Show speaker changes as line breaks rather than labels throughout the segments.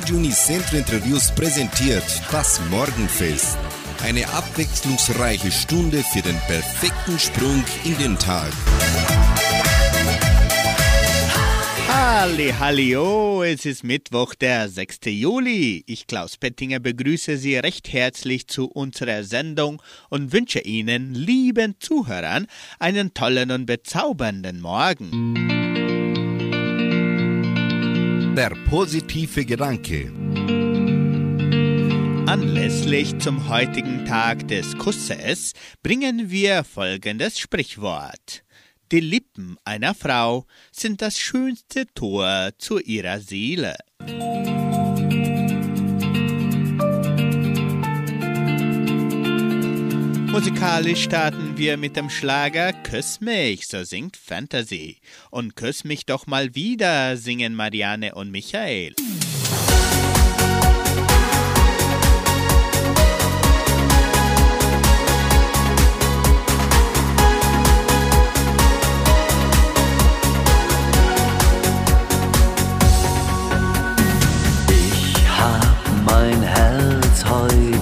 Radio Unicentro Interviews präsentiert das Morgenfest. Eine abwechslungsreiche Stunde für den perfekten Sprung in den Tag.
Halli, Hallio, es ist Mittwoch, der 6. Juli. Ich, Klaus Pettinger, begrüße Sie recht herzlich zu unserer Sendung und wünsche Ihnen, lieben Zuhörern, einen tollen und bezaubernden Morgen.
Der positive Gedanke.
Anlässlich zum heutigen Tag des Kusses bringen wir folgendes Sprichwort. Die Lippen einer Frau sind das schönste Tor zu ihrer Seele. Musikalisch starten wir mit dem Schlager Küss mich, so singt Fantasy. Und Küss mich doch mal wieder singen Marianne und Michael.
Ich hab mein Herz heute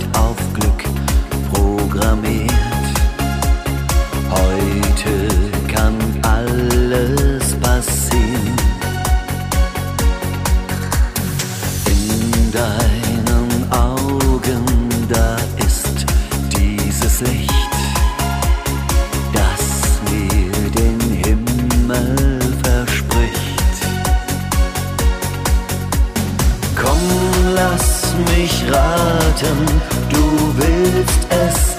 mich raten, du
willst es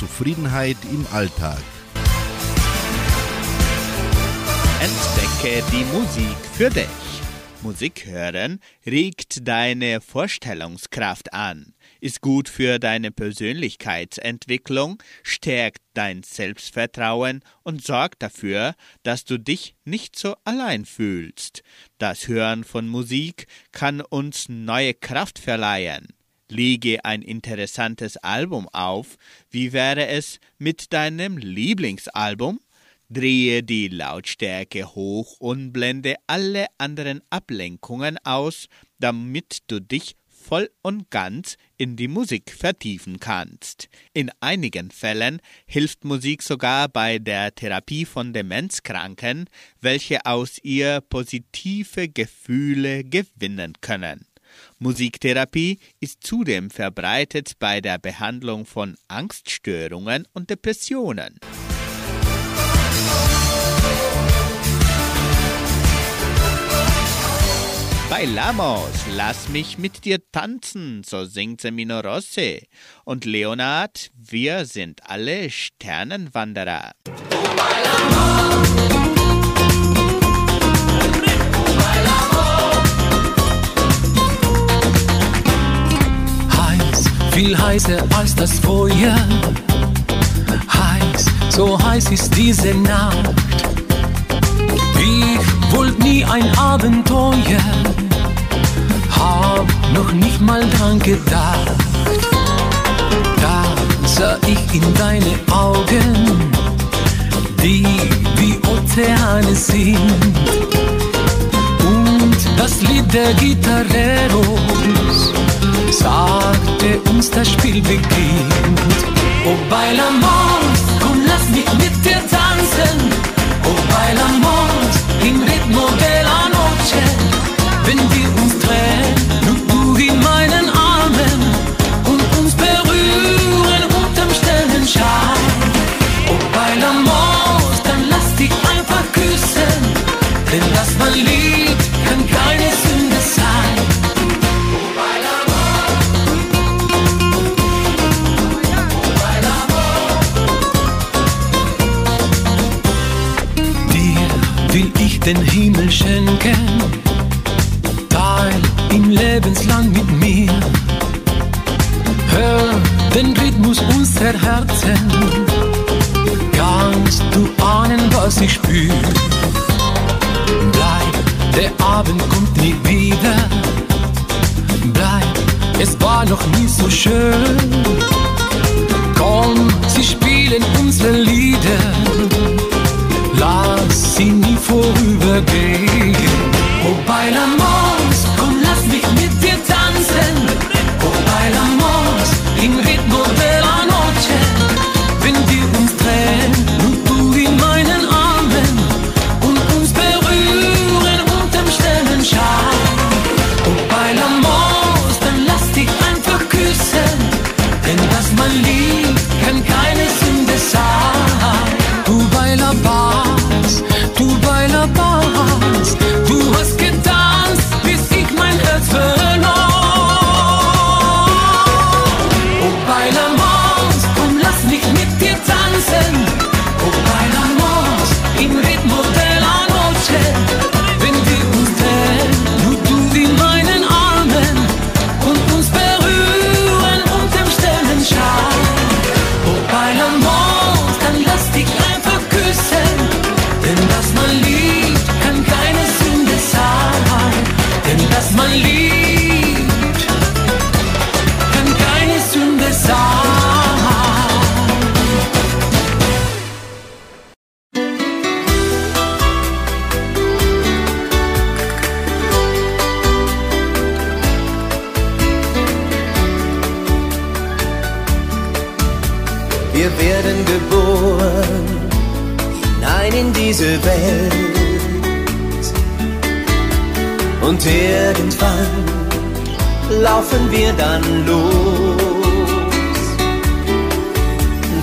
Zufriedenheit im Alltag.
Entdecke die Musik für dich. Musik hören regt deine Vorstellungskraft an, ist gut für deine Persönlichkeitsentwicklung, stärkt dein Selbstvertrauen und sorgt dafür, dass du dich nicht so allein fühlst. Das Hören von Musik kann uns neue Kraft verleihen lege ein interessantes Album auf, wie wäre es mit deinem Lieblingsalbum? Drehe die Lautstärke hoch und blende alle anderen Ablenkungen aus, damit du dich voll und ganz in die Musik vertiefen kannst. In einigen Fällen hilft Musik sogar bei der Therapie von Demenzkranken, welche aus ihr positive Gefühle gewinnen können. Musiktherapie ist zudem verbreitet bei der Behandlung von Angststörungen und Depressionen. Bailamos, lass mich mit dir tanzen, so singt Semino Rossi. Und Leonard, wir sind alle Sternenwanderer.
Oh, viel heißer als das Feuer. Heiß, so heiß ist diese Nacht. Ich wollte nie ein Abenteuer, hab noch nicht mal dran gedacht. Da sah ich in deine Augen, die wie Ozeane sind. Und das Lied der Gitarreros sagte uns, das Spiel beginnt. Oh bailamos, komm lass mich mit dir tanzen. Oh bailamos, im ritmo de la noche. Den Himmel dann
los.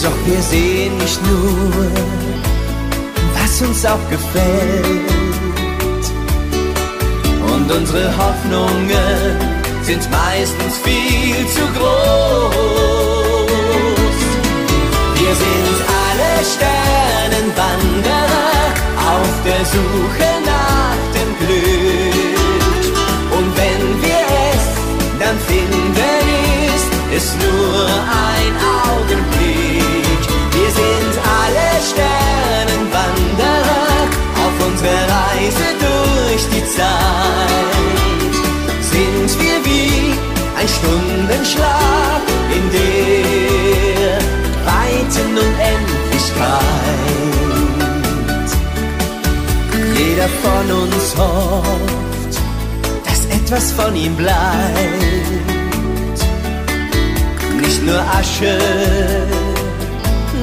Doch wir sehen nicht nur, was uns auch gefällt. Und unsere Hoffnungen sind meistens viel zu groß. Wir sind alle Sternenwanderer auf der Suche nach ein Augenblick. Wir sind alle Sternenwanderer auf unserer Reise durch die Zeit. Sind wir wie ein Stundenschlag in der weiten Unendlichkeit. Jeder von uns hofft, dass etwas von ihm bleibt. Nur Asche,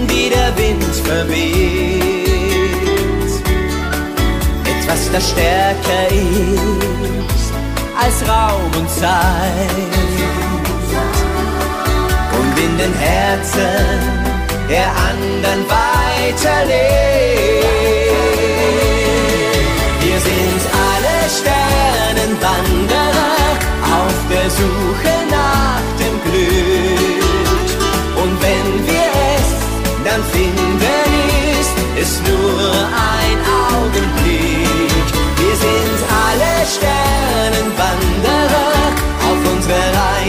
die der Wind verweht. Etwas, das stärker ist als Raum und Zeit und in den Herzen der anderen weiterlebt. Wir sind alle Sternenwanderer auf der Suche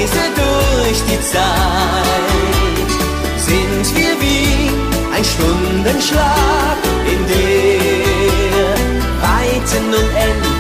Reise durch die Zeit. Sind wir wie ein Stundenschlag in der weiten Unendlichkeit.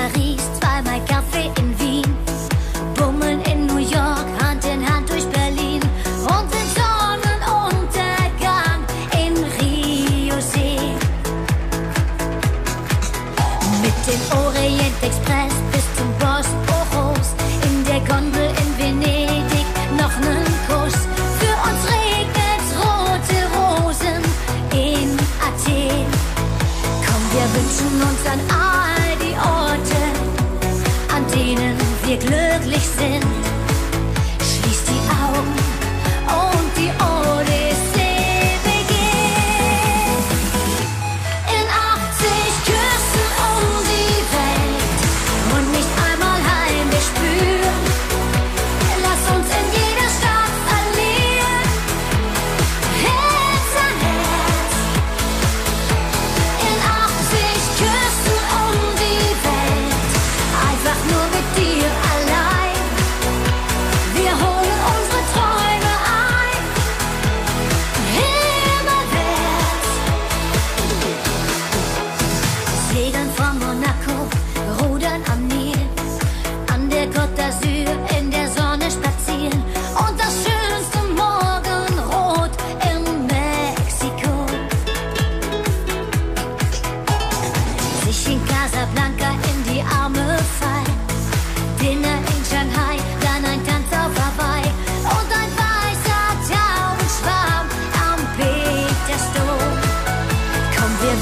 guitariste, pas ma café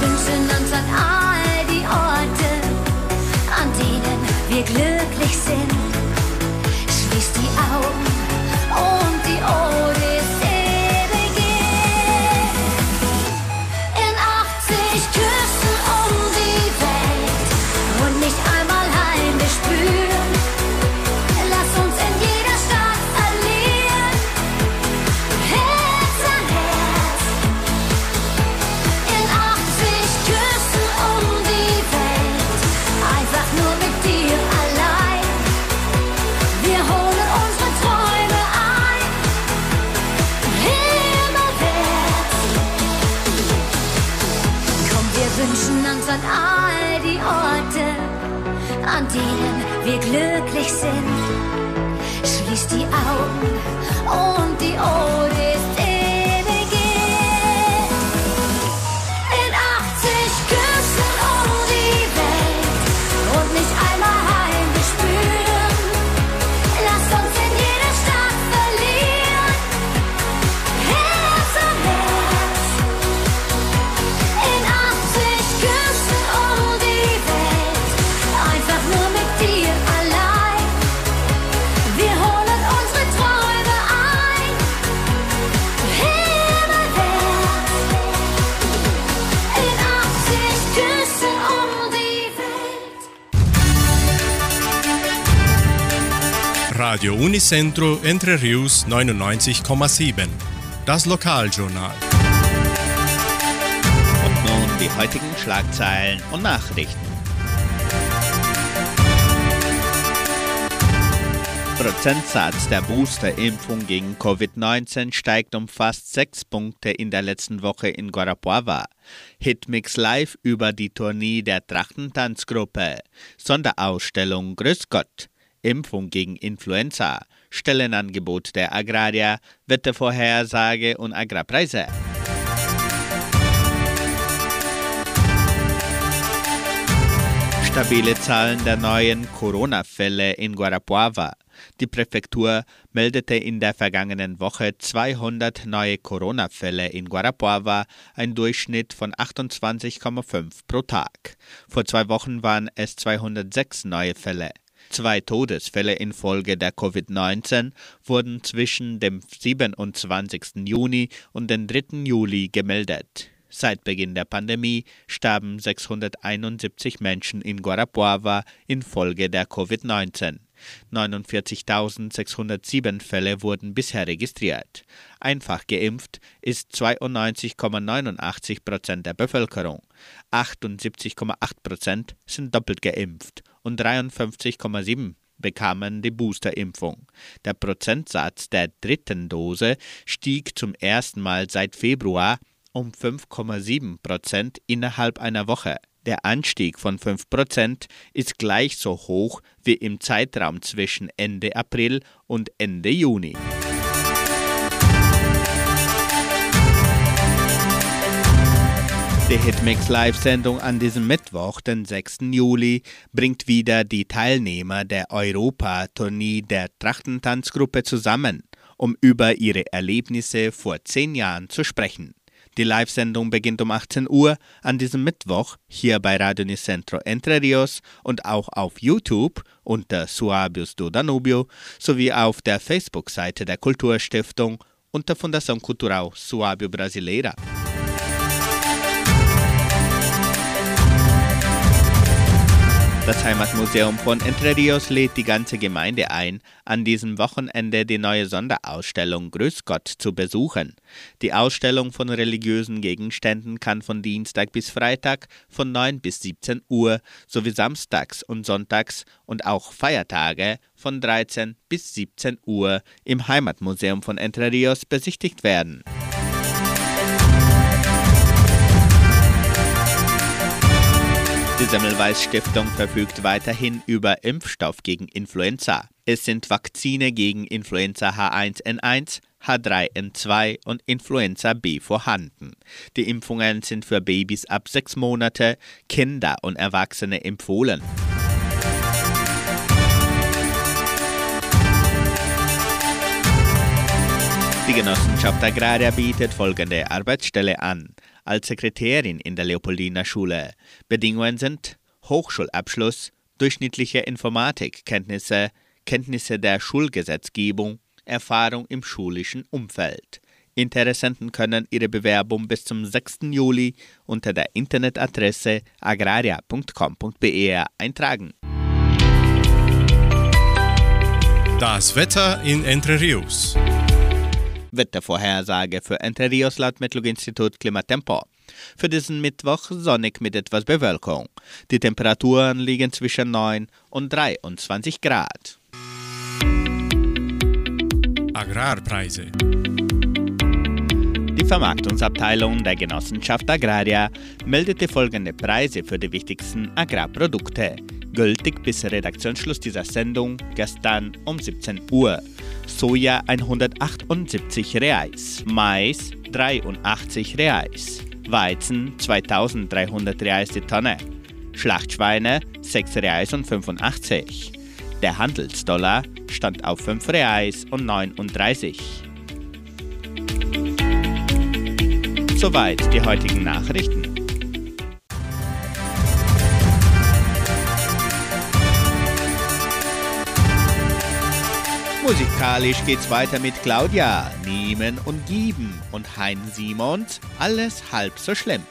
wünschen uns an all die Orte, an denen wir glücklich sind.
Radio Unicentro Entre Rius 99,7. Das Lokaljournal.
Und nun die heutigen Schlagzeilen und Nachrichten. Prozentsatz der Boosterimpfung gegen Covid-19 steigt um fast sechs Punkte in der letzten Woche in Guarapuava. Hitmix Live über die Tournee der Trachtentanzgruppe. Sonderausstellung Grüß Gott. Impfung gegen Influenza. Stellenangebot der Agrarier. Wettervorhersage und Agrarpreise. Stabile Zahlen der neuen Corona-Fälle in Guarapuava. Die Präfektur meldete in der vergangenen Woche 200 neue Corona-Fälle in Guarapuava, ein Durchschnitt von 28,5 pro Tag. Vor zwei Wochen waren es 206 neue Fälle. Zwei Todesfälle infolge der Covid-19 wurden zwischen dem 27. Juni und dem 3. Juli gemeldet. Seit Beginn der Pandemie starben 671 Menschen in Guarapuava infolge der Covid-19. 49.607 Fälle wurden bisher registriert. Einfach geimpft ist 92,89 Prozent der Bevölkerung. 78,8 Prozent sind doppelt geimpft und 53,7 bekamen die Boosterimpfung. Der Prozentsatz der dritten Dose stieg zum ersten Mal seit Februar um 5,7 Prozent innerhalb einer Woche. Der Anstieg von 5% ist gleich so hoch wie im Zeitraum zwischen Ende April und Ende Juni. Die Hitmix Live-Sendung an diesem Mittwoch, den 6. Juli, bringt wieder die Teilnehmer der Europa-Tournee der Trachtentanzgruppe zusammen, um über ihre Erlebnisse vor zehn Jahren zu sprechen. Die Live-Sendung beginnt um 18 Uhr an diesem Mittwoch hier bei Radio Nicentro Entre Rios und auch auf YouTube unter Suabius do Danubio sowie auf der Facebook-Seite der Kulturstiftung unter Fundação Cultural Suábio Brasileira. Das Heimatmuseum von Entre Rios lädt die ganze Gemeinde ein, an diesem Wochenende die neue Sonderausstellung Grüß Gott zu besuchen. Die Ausstellung von religiösen Gegenständen kann von Dienstag bis Freitag von 9 bis 17 Uhr sowie samstags und sonntags und auch Feiertage von 13 bis 17 Uhr im Heimatmuseum von Entre Rios besichtigt werden. Semmelweis Stiftung verfügt weiterhin über Impfstoff gegen Influenza. Es sind Vakzine gegen Influenza H1N1, H3N2 und Influenza B vorhanden. Die Impfungen sind für Babys ab sechs Monate, Kinder und Erwachsene empfohlen. Die Genossenschaft Agraria bietet folgende Arbeitsstelle an. Als Sekretärin in der Leopoldiner Schule. Bedingungen sind Hochschulabschluss, durchschnittliche Informatikkenntnisse, Kenntnisse der Schulgesetzgebung, Erfahrung im schulischen Umfeld. Interessenten können ihre Bewerbung bis zum 6. Juli unter der Internetadresse agraria.com.br eintragen.
Das Wetter in Entre Rios.
Wettervorhersage für Entre Rios laut Metlog-Institut Klimatempo. Für diesen Mittwoch sonnig mit etwas Bewölkung. Die Temperaturen liegen zwischen 9 und 23 Grad.
Agrarpreise.
Die Vermarktungsabteilung der Genossenschaft Agraria meldete folgende Preise für die wichtigsten Agrarprodukte, gültig bis Redaktionsschluss dieser Sendung gestern um 17 Uhr. Soja 178 Reais, Mais 83 Reais, Weizen 2300 Reais die Tonne, Schlachtschweine 6 Reais und 85. Der Handelsdollar stand auf 5 Reais und 39. Soweit die heutigen Nachrichten. Musikalisch geht's weiter mit Claudia, Nehmen und Geben und Hein Simons, alles halb so schlimm.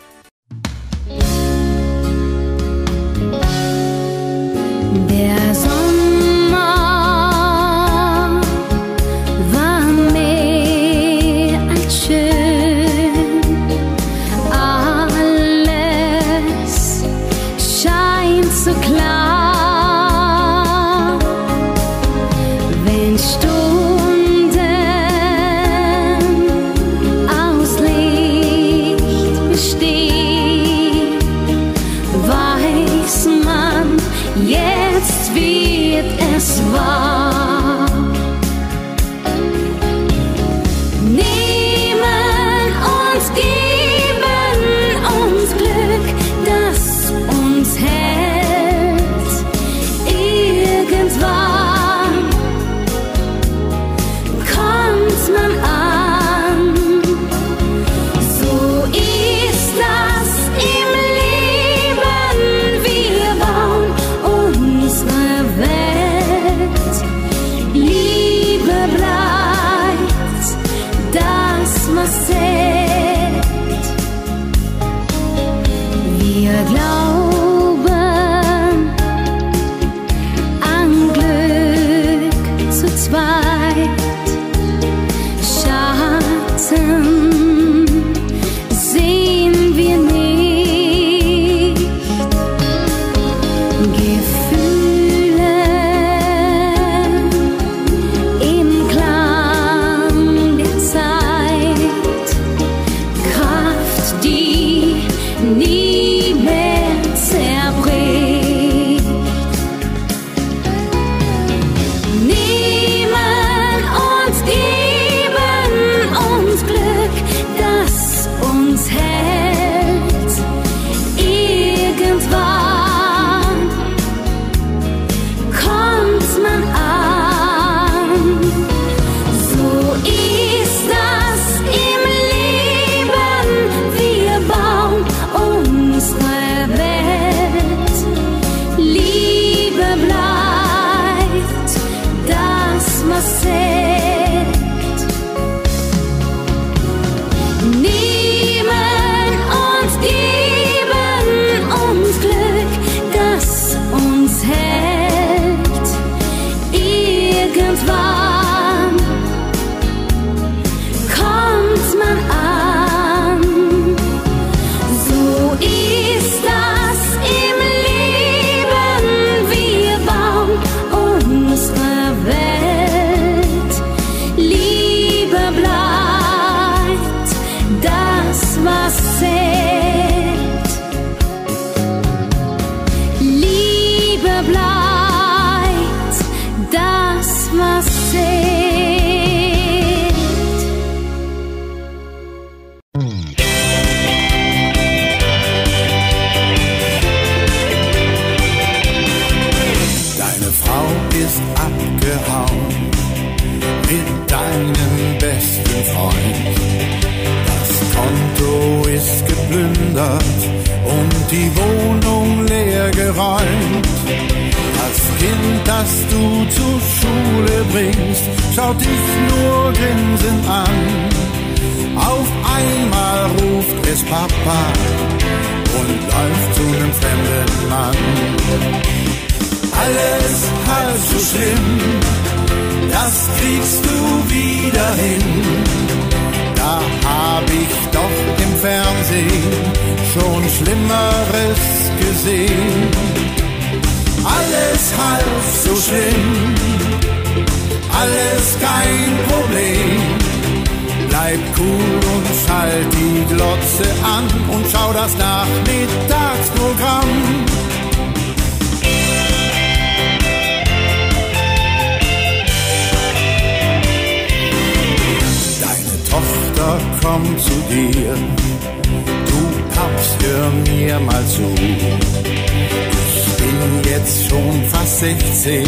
16,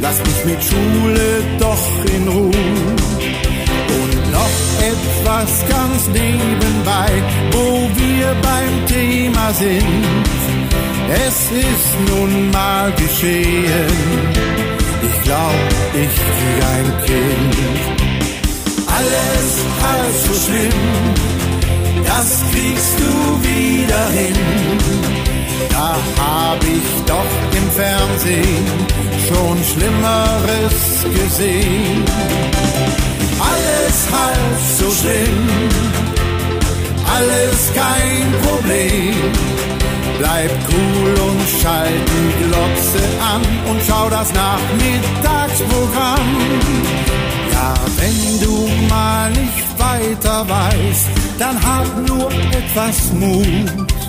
lass mich mit Schule doch in Ruhe. Und noch etwas ganz nebenbei, wo wir beim Thema sind. Es ist nun mal geschehen, ich glaub, ich krieg ein Kind. Alles halb so schlimm, das kriegst du wieder hin. Da hab ich doch im Fernsehen schon Schlimmeres gesehen. Alles halb so schlimm, alles kein Problem. Bleib cool und schalt die Glotze an und schau das Nachmittagsprogramm. Ja, wenn du mal nicht weiter weißt, dann hab nur etwas Mut.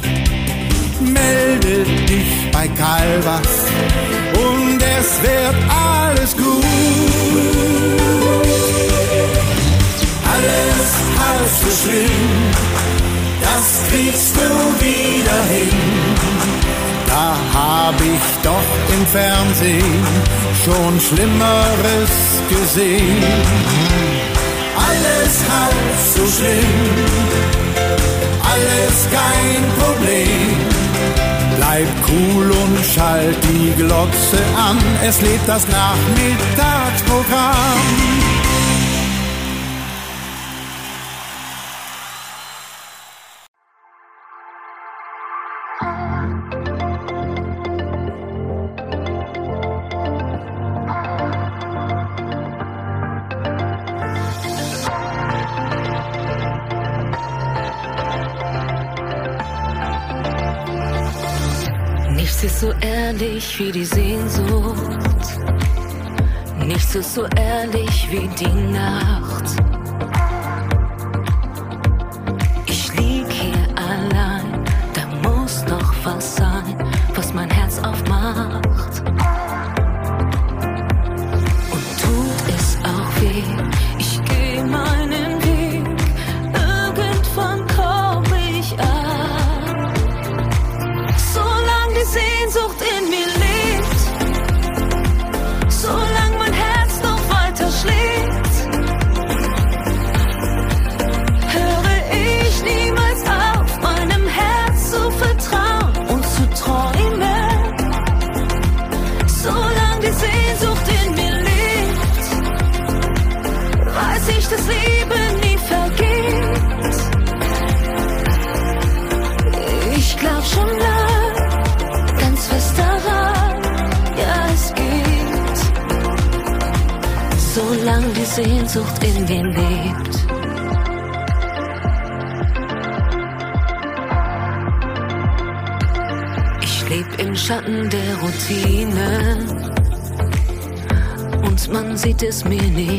Melde dich bei Calvas und es wird alles gut. Alles halb so schlimm, das kriegst du wieder hin. Da hab ich doch im Fernsehen schon Schlimmeres gesehen. Alles halb so schlimm, alles kein Problem. Bleib cool und schalt die Glotze an, es lebt das Nachmittagsprogramm.
Ist so ehrlich wie die Sehnsucht. Nichts ist so ehrlich wie die Nacht. Und man sieht es mir nicht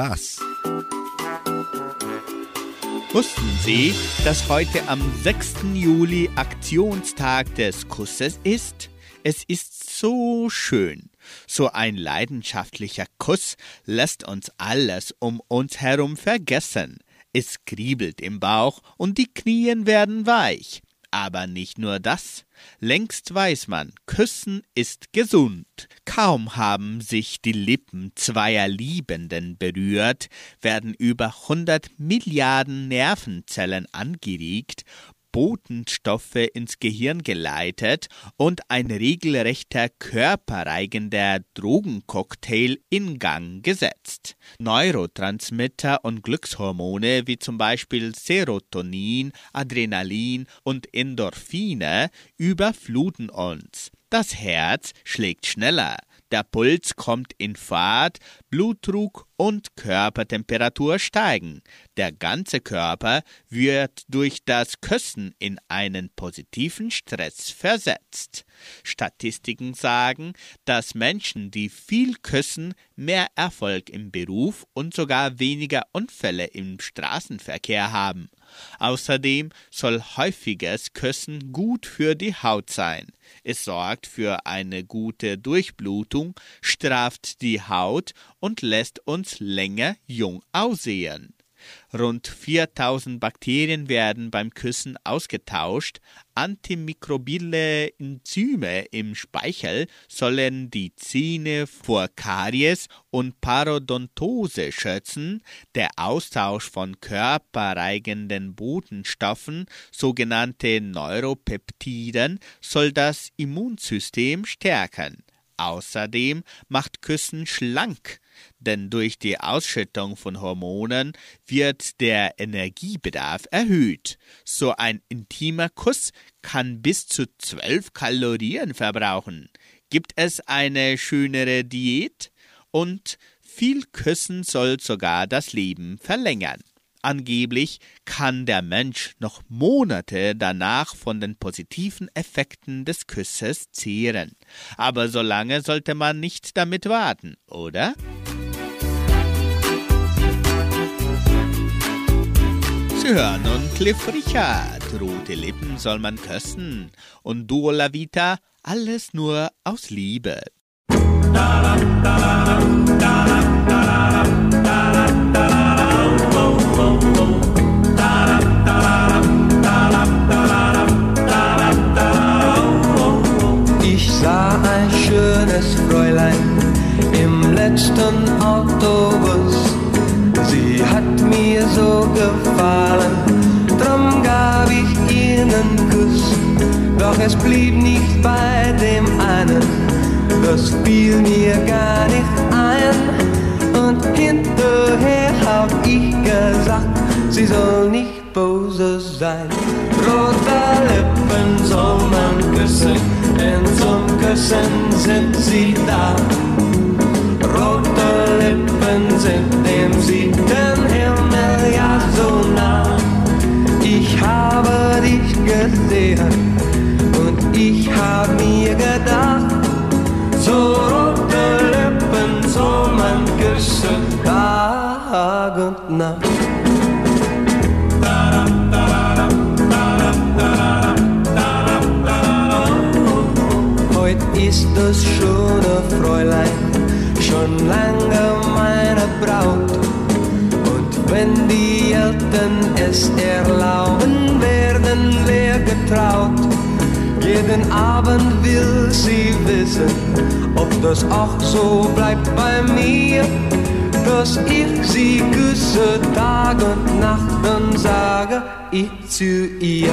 das?
Wussten Sie, dass heute am 6. Juli Aktionstag des Kusses ist? Es ist so schön. So ein leidenschaftlicher Kuss lässt uns alles um uns herum vergessen. Es kriebelt im Bauch und die Knien werden weich. Aber nicht nur das. Längst weiß man, Küssen ist gesund. Kaum haben sich die Lippen zweier Liebenden berührt, werden über hundert Milliarden Nervenzellen angeregt, Botenstoffe ins Gehirn geleitet und ein regelrechter körperreigender Drogencocktail in Gang gesetzt. Neurotransmitter und Glückshormone wie zum Beispiel Serotonin, Adrenalin und Endorphine überfluten uns. Das Herz schlägt schneller, der Puls kommt in Fahrt, Blutdruck und Körpertemperatur steigen. Der ganze Körper wird durch das Küssen in einen positiven Stress versetzt. Statistiken sagen, dass Menschen, die viel küssen, mehr Erfolg im Beruf und sogar weniger Unfälle im Straßenverkehr haben. Außerdem soll häufiges Küssen gut für die Haut sein. Es sorgt für eine gute Durchblutung, straft die Haut und lässt uns länger jung aussehen. Rund 4000 Bakterien werden beim Küssen ausgetauscht. Antimikrobielle Enzyme im Speichel sollen die Zähne vor Karies und Parodontose schützen. Der Austausch von körpereigenden Botenstoffen, sogenannte Neuropeptiden, soll das Immunsystem stärken. Außerdem macht Küssen schlank, denn durch die Ausschüttung von Hormonen wird der Energiebedarf erhöht. So ein intimer Kuss kann bis zu zwölf Kalorien verbrauchen. Gibt es eine schönere Diät? Und viel Küssen soll sogar das Leben verlängern. Angeblich kann der Mensch noch Monate danach von den positiven Effekten des Kusses zehren. Aber so lange sollte man nicht damit warten, oder? Sie hören nun Cliff Richard. Rote Lippen soll man küssen. Und Duo La Vita, alles nur aus Liebe.
Ich sah ein schönes Fräulein im letzten Autobus. Sie hat gefallen, drum gab ich ihr einen Kuss. Doch es blieb nicht bei dem einen, das fiel mir gar nicht ein. Und hinterher hab ich gesagt, sie soll nicht böse sein. Rote Lippen soll man küssen, denn zum Küssen sind sie da. Rote Lippen sind Tag und Nacht. Ist das schöne Fräulein schon lange meine Braut. Und wenn die Eltern es erlauben, werden wir getraut. Jeden Abend will sie wissen, ob das auch so bleibt bei mir dass ich sie küsse Tag und Nacht, und sage ich zu ihr,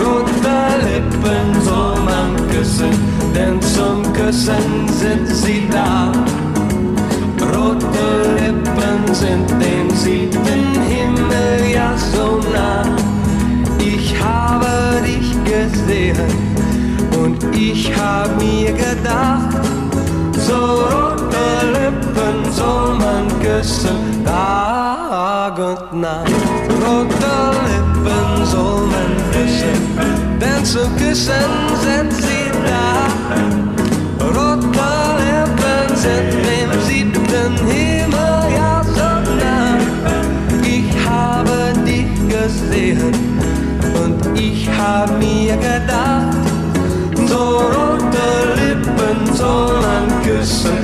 rote Lippen soll man küssen, denn zum Küssen sind sie da. Rote Lippen
sind dem siebten Himmel ja so nah. Ich habe dich gesehen und ich hab mir gedacht, so rot Lippen soll man küssen, Tag und Nacht. Rote Lippen soll man küssen, denn zu küssen sind sie da. Rote Lippen sind dem siebten Himmel ja so nah. Ich habe dich gesehen und ich hab mir gedacht, so rote Lippen soll man küssen.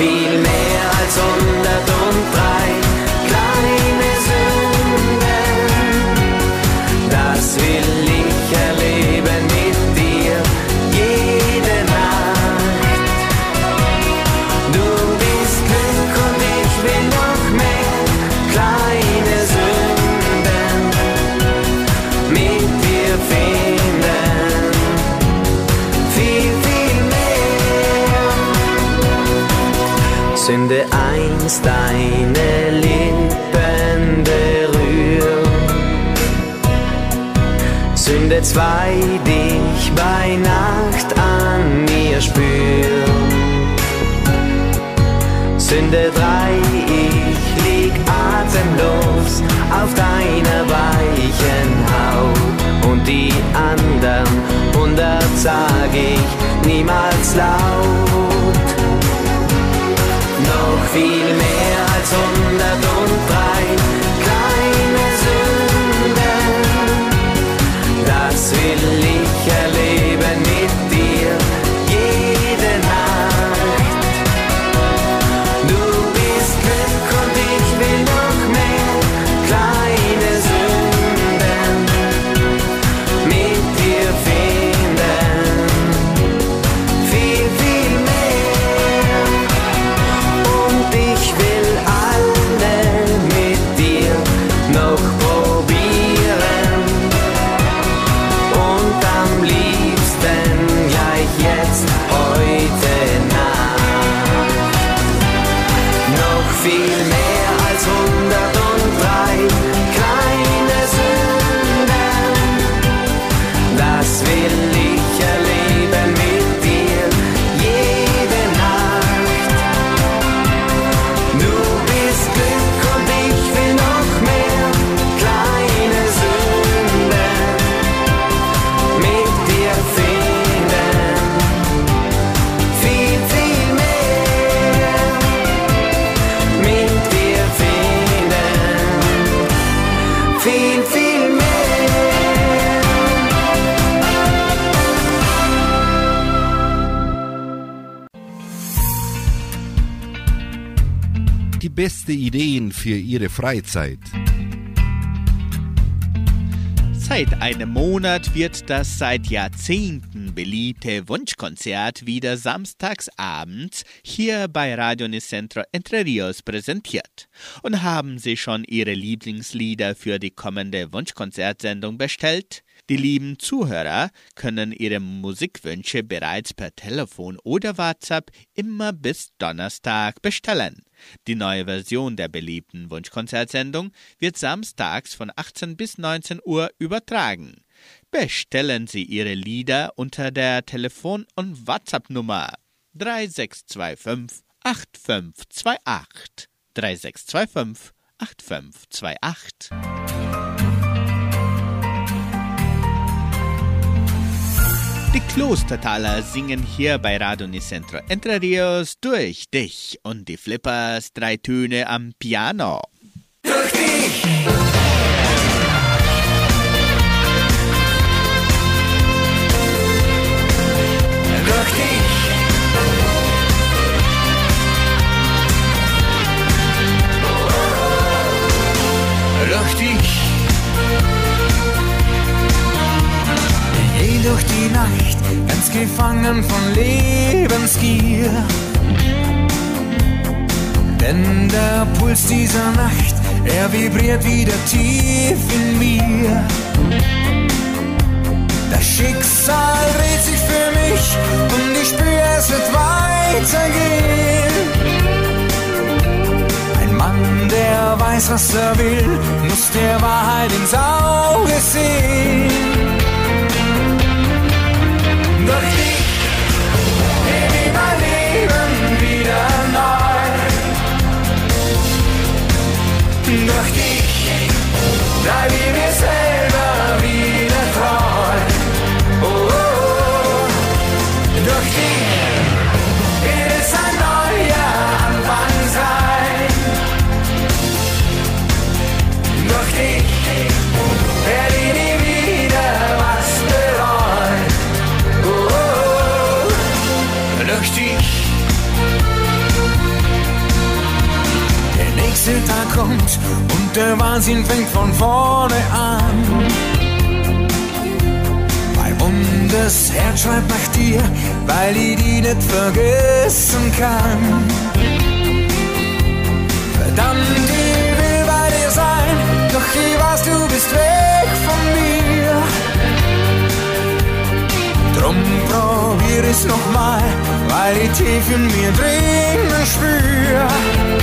Hundert zwei dich bei Nacht an mir spüren. Sünde drei ich lieg atemlos auf deiner weichen Haut. Und die anderen hundert sag ich niemals laut
für Ihre Freizeit.
Seit einem Monat wird das seit Jahrzehnten beliebte Wunschkonzert wieder samstagsabends hier bei Radio Nicentro Entre Rios präsentiert. Und haben Sie schon Ihre Lieblingslieder für die kommende Wunschkonzertsendung bestellt? Die lieben Zuhörer können ihre Musikwünsche bereits per Telefon oder WhatsApp immer bis Donnerstag bestellen. Die neue Version der beliebten Wunschkonzertsendung wird samstags von 18 bis 19 Uhr übertragen. Bestellen Sie Ihre Lieder unter der Telefon- und WhatsApp-Nummer 3625 8528. 3625 8528. Die Klostertaler singen hier bei Radio Nicentro Entre Rios durch dich und die Flippers drei Töne am Piano.
Durch dich!
Gefangen von Lebensgier. Denn der Puls dieser Nacht, er vibriert wieder tief in mir. Das Schicksal dreht sich für mich und ich spüre, es wird weitergehen. Ein Mann, der weiß, was er will, muss der Wahrheit ins Auge sehen. Der Wahnsinn fängt von vorne an. Mein wundes Herz schreibt nach dir, weil ich die nicht vergessen kann. Verdammt, ich will bei dir sein, doch ich weiß, du bist weg von mir. Drum probier es nochmal, weil ich tief in mir drinnen spür.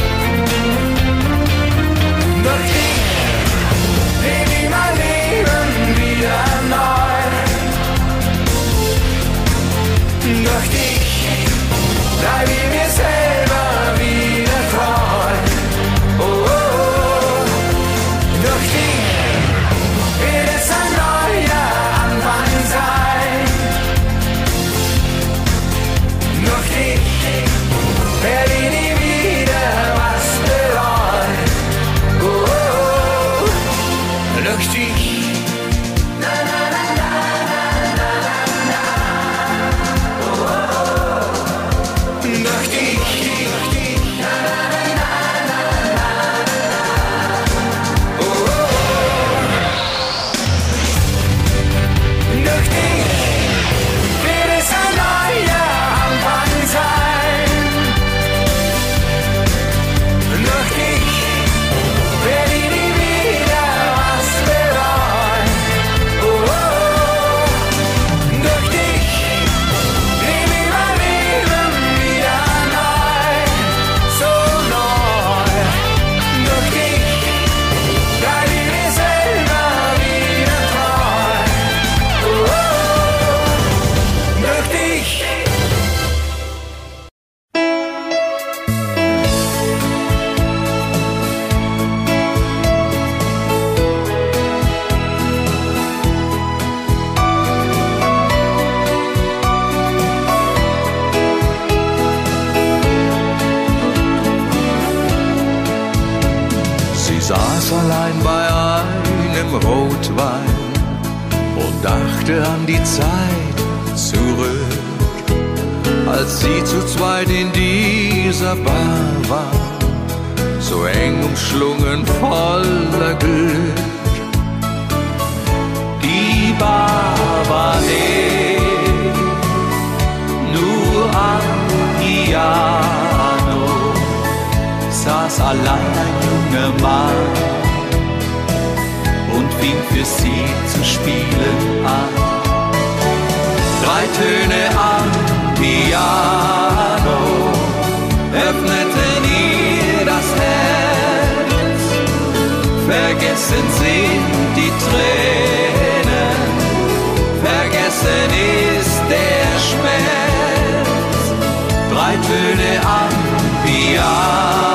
Dachte an die Zeit zurück, als sie zu zweit in dieser Bar war, so eng umschlungen voller Glück. Die Bar war leer, nur am Piano saß allein ein junger Mann fing für sie zu spielen an. Drei Töne am Piano öffneten ihr das Herz. Vergessen sind die Tränen, vergessen ist der Schmerz. Drei Töne am Piano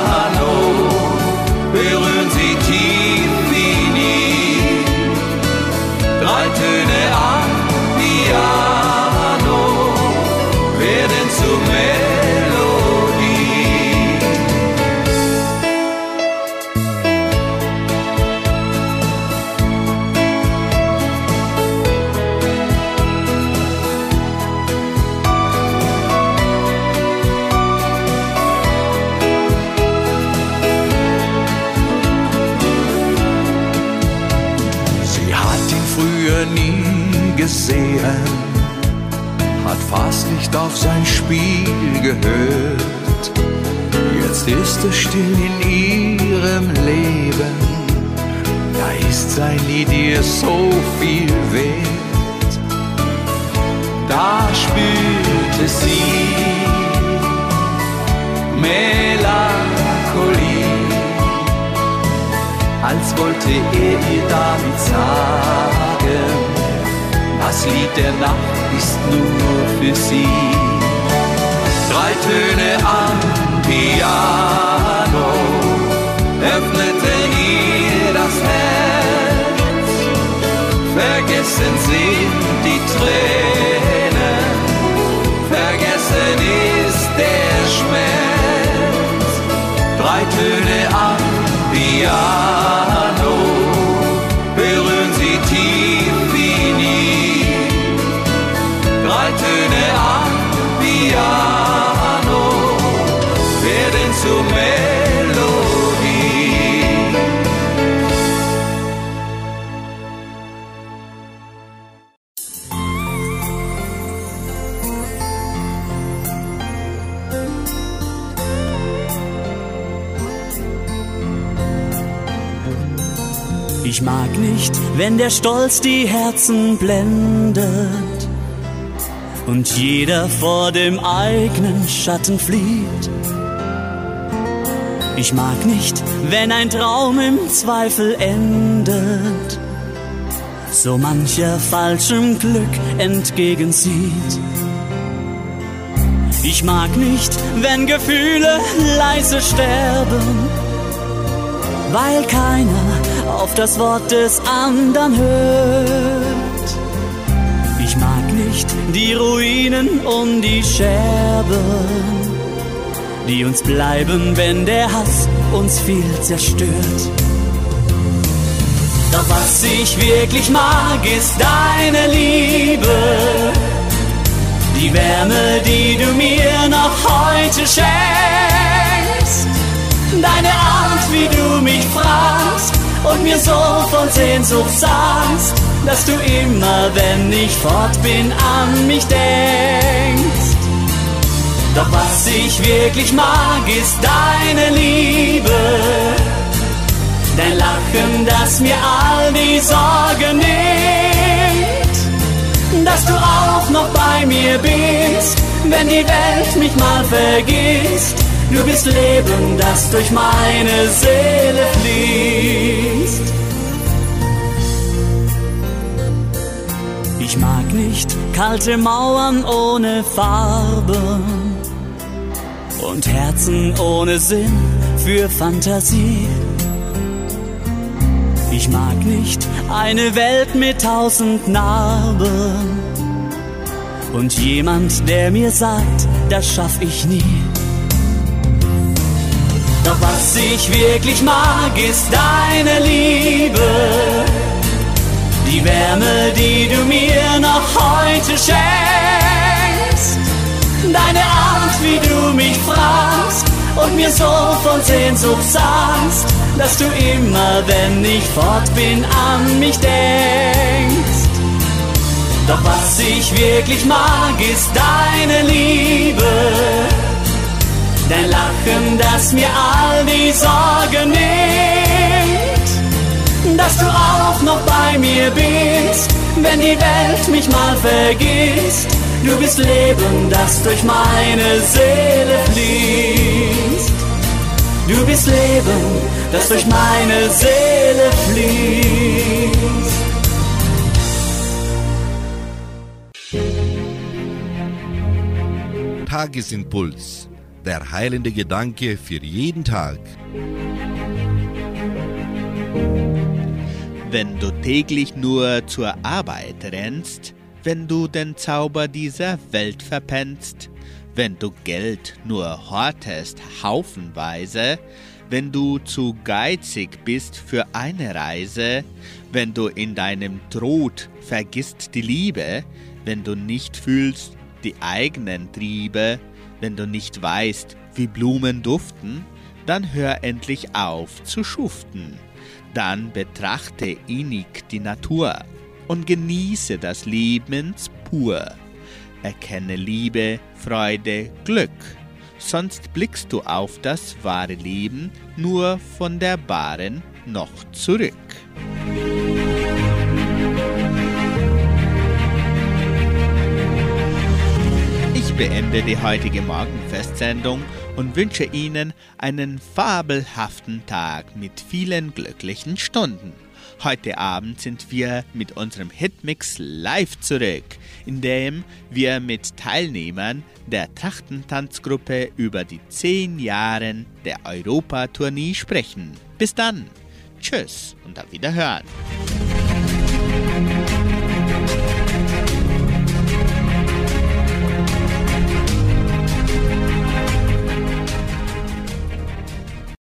gesehen, hat fast nicht auf sein Spiel gehört. Jetzt ist es still in ihrem Leben, da ist sein Lied ihr so viel wert. Da spürte sie Melancholie als wollte er ihr damit sagen, das Lied der Nacht ist nur für sie. Drei Töne am Piano öffneten ihr das Herz. Vergessen sind die Tränen, vergessen ist der Schmerz. Drei Töne am Piano
Ich mag nicht, wenn der Stolz die Herzen blendet und jeder vor dem eigenen Schatten flieht. Ich mag nicht, wenn ein Traum im Zweifel endet, so mancher falschem Glück entgegensieht. Ich mag nicht, wenn Gefühle leise sterben, weil keiner auf das Wort des anderen hört. Ich mag nicht die Ruinen um die Scherben, die uns bleiben, wenn der Hass uns viel zerstört. Doch was ich wirklich mag, ist deine Liebe. Die Wärme, die du mir noch heute schenkst. Deine Art, wie du mich fragst und mir so von Sehnsucht sagst, dass du immer, wenn ich fort bin, an mich denkst. Doch was ich wirklich mag, ist deine Liebe. Dein Lachen, das mir all die Sorgen nimmt. Dass du auch noch bei mir bist, wenn die Welt mich mal vergisst. Du bist Leben, das durch meine Seele fließt. Ich mag nicht kalte Mauern ohne Farbe und Herzen ohne Sinn für Fantasie. Ich mag nicht eine Welt mit tausend Narben und jemand, der mir sagt, das schaff ich nie. Doch was ich wirklich mag, ist deine Liebe. Die Wärme, die du mir noch heute schenkst. Deine Art, wie du mich fragst und mir so von Sehnsucht sagst, dass du immer, wenn ich fort bin, an mich denkst. Doch was ich wirklich mag, ist deine Liebe. Dein Lachen, das mir all die Sorgen nimmt. Dass du auch noch bei mir bist, wenn die Welt mich mal vergisst. Du bist Leben, das durch meine Seele fließt. Du bist Leben, das durch meine Seele fließt.
Tagesimpuls. Der heilende Gedanke für jeden Tag.
Wenn du täglich nur zur Arbeit rennst, wenn du den Zauber dieser Welt verpennst, wenn du Geld nur hortest haufenweise, wenn du zu geizig bist für eine Reise, wenn du in deinem Tod vergisst die Liebe, wenn du nicht fühlst die eigenen Triebe, wenn du nicht weißt, wie Blumen duften, dann hör endlich auf zu schuften. Dann betrachte innig die Natur und genieße das Lebens pur. Erkenne Liebe, Freude, Glück, sonst blickst du auf das wahre Leben nur von der Baren noch zurück. Beende die heutige Morgenfestsendung und wünsche Ihnen einen fabelhaften Tag mit vielen glücklichen Stunden. Heute Abend sind wir mit unserem Hitmix live zurück, in dem wir mit Teilnehmern der Trachtentanzgruppe über die zehn Jahre der Europatournee sprechen. Bis dann. Tschüss und auf Wiederhören.